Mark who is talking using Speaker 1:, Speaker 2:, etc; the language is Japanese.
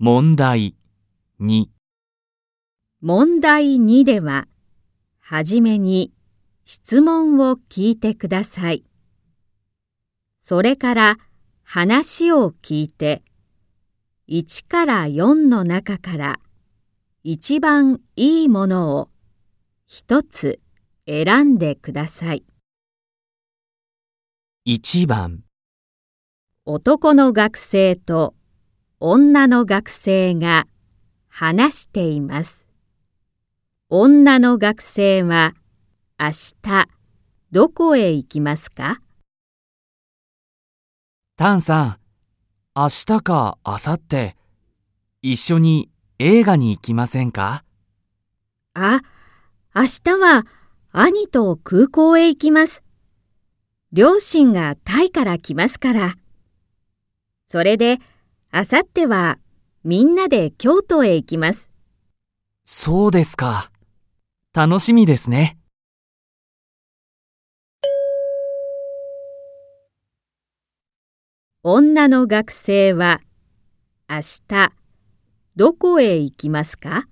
Speaker 1: 問題2
Speaker 2: 問題2では、はじめに質問を聞いてください。それから話を聞いて、1から4の中から一番いいものを一つ選んでください。
Speaker 1: 1番
Speaker 2: 男の学生と女の学生が話しています。女の学生は明日どこへ行きますか？
Speaker 1: タンさん、明日か明後日、一緒に映画に行きませんか？
Speaker 2: あ、明日は兄と空港へ行きます。両親がタイから来ますから。それで、明後日はみんなで京都へ行きます。
Speaker 1: そうですか。楽しみですね。
Speaker 2: 女の学生は明日どこへ行きますか？